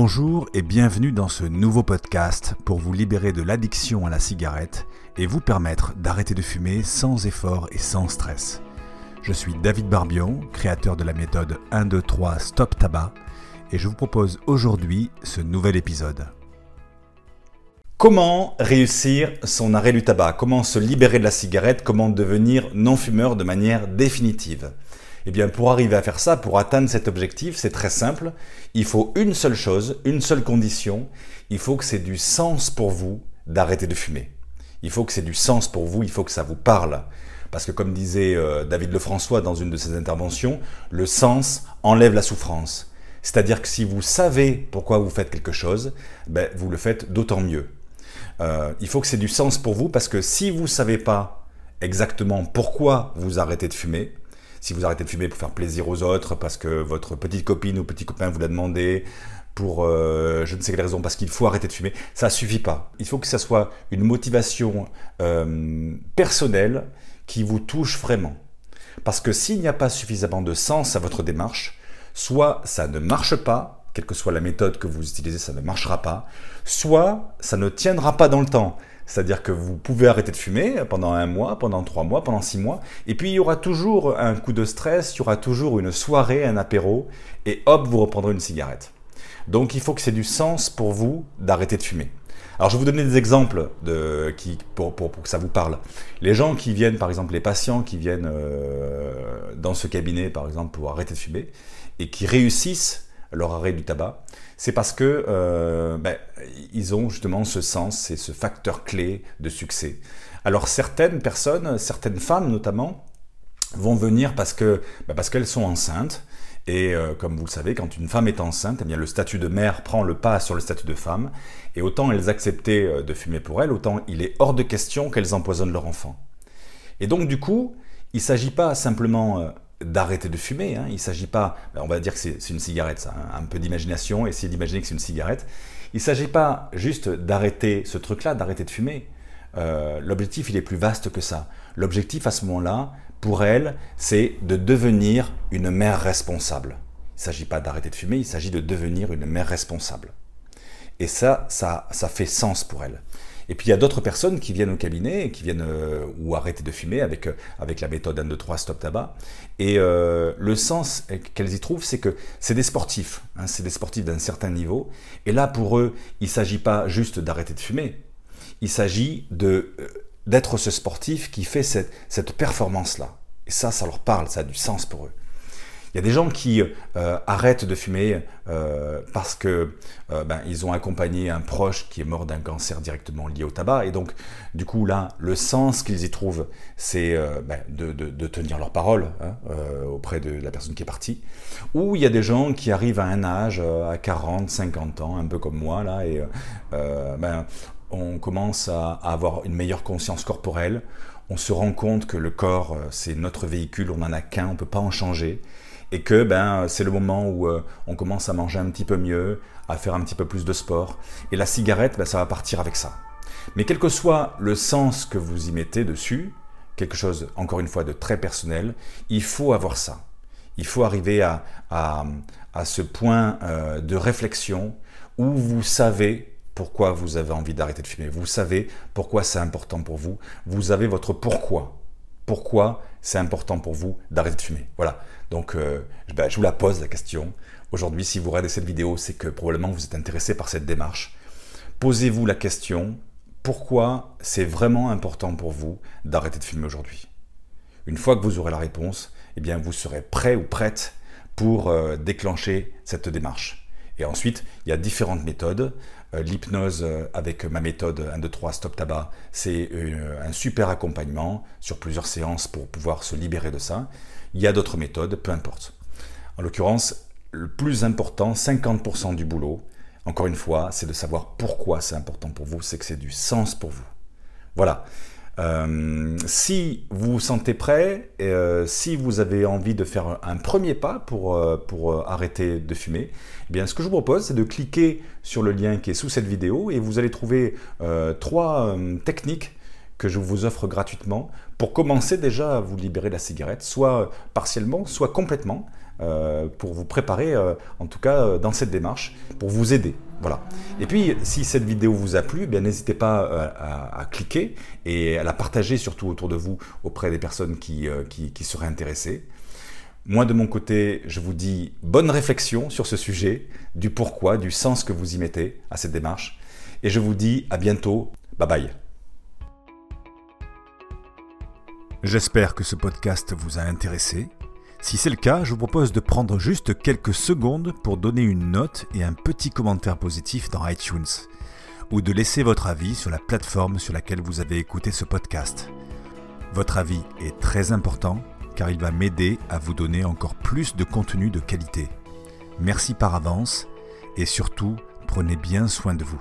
Bonjour et bienvenue dans ce nouveau podcast pour vous libérer de l'addiction à la cigarette et vous permettre d'arrêter de fumer sans effort et sans stress. Je suis David Barbion, créateur de la méthode 1, 2, 3 Stop Tabac et je vous propose aujourd'hui ce nouvel épisode. Comment réussir son arrêt du tabac? Comment se libérer de la cigarette? Comment devenir non-fumeur de manière définitive? Eh bien, pour arriver à faire ça, pour atteindre cet objectif, c'est très simple. Il faut une seule chose, une seule condition. Il faut que c'est du sens pour vous d'arrêter de fumer. Il faut que c'est du sens pour vous, il faut que ça vous parle. Parce que comme disait euh, David Lefrançois dans une de ses interventions, le sens enlève la souffrance. C'est-à-dire que si vous savez pourquoi vous faites quelque chose, ben, vous le faites d'autant mieux. Euh, il faut que c'est du sens pour vous parce que si vous ne savez pas exactement pourquoi vous arrêtez de fumer, si vous arrêtez de fumer pour faire plaisir aux autres, parce que votre petite copine ou petit copain vous l'a demandé, pour euh, je ne sais quelle raison, parce qu'il faut arrêter de fumer, ça suffit pas. Il faut que ça soit une motivation euh, personnelle qui vous touche vraiment. Parce que s'il n'y a pas suffisamment de sens à votre démarche, soit ça ne marche pas, quelle que soit la méthode que vous utilisez, ça ne marchera pas, soit ça ne tiendra pas dans le temps. C'est-à-dire que vous pouvez arrêter de fumer pendant un mois, pendant trois mois, pendant six mois, et puis il y aura toujours un coup de stress, il y aura toujours une soirée, un apéro, et hop, vous reprendrez une cigarette. Donc il faut que c'est du sens pour vous d'arrêter de fumer. Alors je vais vous donner des exemples pour, que ça vous parle. Les gens qui viennent, par exemple les patients qui viennent euh, dans ce cabinet, par exemple, pour arrêter de fumer, et qui réussissent leur arrêt du tabac, c'est parce que euh, ben, ils ont justement ce sens et ce facteur clé de succès. Alors certaines personnes, certaines femmes notamment, vont venir parce que ben, parce qu'elles sont enceintes. Et euh, comme vous le savez, quand une femme est enceinte, eh bien, le statut de mère prend le pas sur le statut de femme. Et autant elles acceptaient euh, de fumer pour elles, autant il est hors de question qu'elles empoisonnent leur enfant. Et donc du coup, il ne s'agit pas simplement d'arrêter de fumer. Hein. Il ne s'agit pas, ben, on va dire que c'est une cigarette, hein. un peu d'imagination, essayer d'imaginer que c'est une cigarette. Il ne s'agit pas juste d'arrêter ce truc-là, d'arrêter de fumer. Euh, l'objectif, il est plus vaste que ça. L'objectif à ce moment-là, pour elle, c'est de devenir une mère responsable. Il ne s'agit pas d'arrêter de fumer, il s'agit de devenir une mère responsable. Et ça, ça, ça fait sens pour elle. Et puis il y a d'autres personnes qui viennent au cabinet, qui viennent euh, ou arrêter de fumer avec, euh, avec la méthode 1, 2, 3 stop tabac. Et euh, le sens qu'elles y trouvent, c'est que c'est des sportifs, hein, c'est des sportifs d'un certain niveau. Et là, pour eux, il ne s'agit pas juste d'arrêter de fumer, il s'agit de d'être ce sportif qui fait cette, cette performance-là. Et ça, ça leur parle, ça a du sens pour eux. Il y a des gens qui euh, arrêtent de fumer euh, parce que euh, ben, ils ont accompagné un proche qui est mort d'un cancer directement lié au tabac. Et donc, du coup, là, le sens qu'ils y trouvent, c'est ben, de, tenir leur parole hein, auprès de la personne qui est partie. Ou il y a des gens qui arrivent à un âge, à 40, 50 ans, un peu comme moi, là, et ben, on commence à, avoir une meilleure conscience corporelle. On se rend compte que le corps, c'est notre véhicule, on n'en a qu'un, on ne peut pas en changer et que ben, c'est le moment où euh, on commence à manger un petit peu mieux, à faire un petit peu plus de sport. Et la cigarette, ben, ça va partir avec ça. Mais quel que soit le sens que vous y mettez dessus, quelque chose, encore une fois, de très personnel, il faut avoir ça. Il faut arriver à, à, à ce point euh, de réflexion où vous savez pourquoi vous avez envie d'arrêter de fumer. Vous savez pourquoi c'est important pour vous. Vous avez votre pourquoi pourquoi c'est important pour vous d'arrêter de fumer. Voilà. Donc, euh, ben, je vous la pose la question. Aujourd'hui, si vous regardez cette vidéo, c'est que probablement vous êtes intéressé par cette démarche. Posez-vous la question pourquoi c'est vraiment important pour vous d'arrêter de fumer aujourd'hui? Une fois que vous aurez la réponse, eh bien, vous serez prêt ou prête pour euh, déclencher cette démarche. Et ensuite, il y a différentes méthodes. Euh, l'hypnose euh, avec ma méthode 1, 2, 3, stop tabac, c'est euh, un super accompagnement sur plusieurs séances pour pouvoir se libérer de ça. Il y a d'autres méthodes, peu importe. En l'occurrence, le plus important, 50% du boulot, encore une fois, c'est de savoir pourquoi c'est important pour vous, c'est que c'est du sens pour vous. Voilà. Euh, si vous vous sentez prêt, euh, si vous avez envie de faire un premier pas pour, euh, arrêter de fumer, eh bien, ce que je vous propose, c'est de cliquer sur le lien qui est sous cette vidéo et vous allez trouver trois techniques que je vous offre gratuitement pour commencer déjà à vous libérer de la cigarette, soit partiellement, soit complètement. Pour vous préparer, en tout cas dans cette démarche, pour vous aider. Voilà. Et puis, si cette vidéo vous a plu, bien n'hésitez pas à, cliquer et à la partager surtout autour de vous auprès des personnes qui, qui seraient intéressées. Moi, de mon côté, je vous dis bonne réflexion sur ce sujet, du pourquoi, du sens que vous y mettez à cette démarche. Et je vous dis à bientôt. Bye bye. J'espère que ce podcast vous a intéressé. Si c'est le cas, je vous propose de prendre juste quelques secondes pour donner une note et un petit commentaire positif dans iTunes, ou de laisser votre avis sur la plateforme sur laquelle vous avez écouté ce podcast. Votre avis est très important car il va m'aider à vous donner encore plus de contenu de qualité. Merci par avance et surtout, prenez bien soin de vous.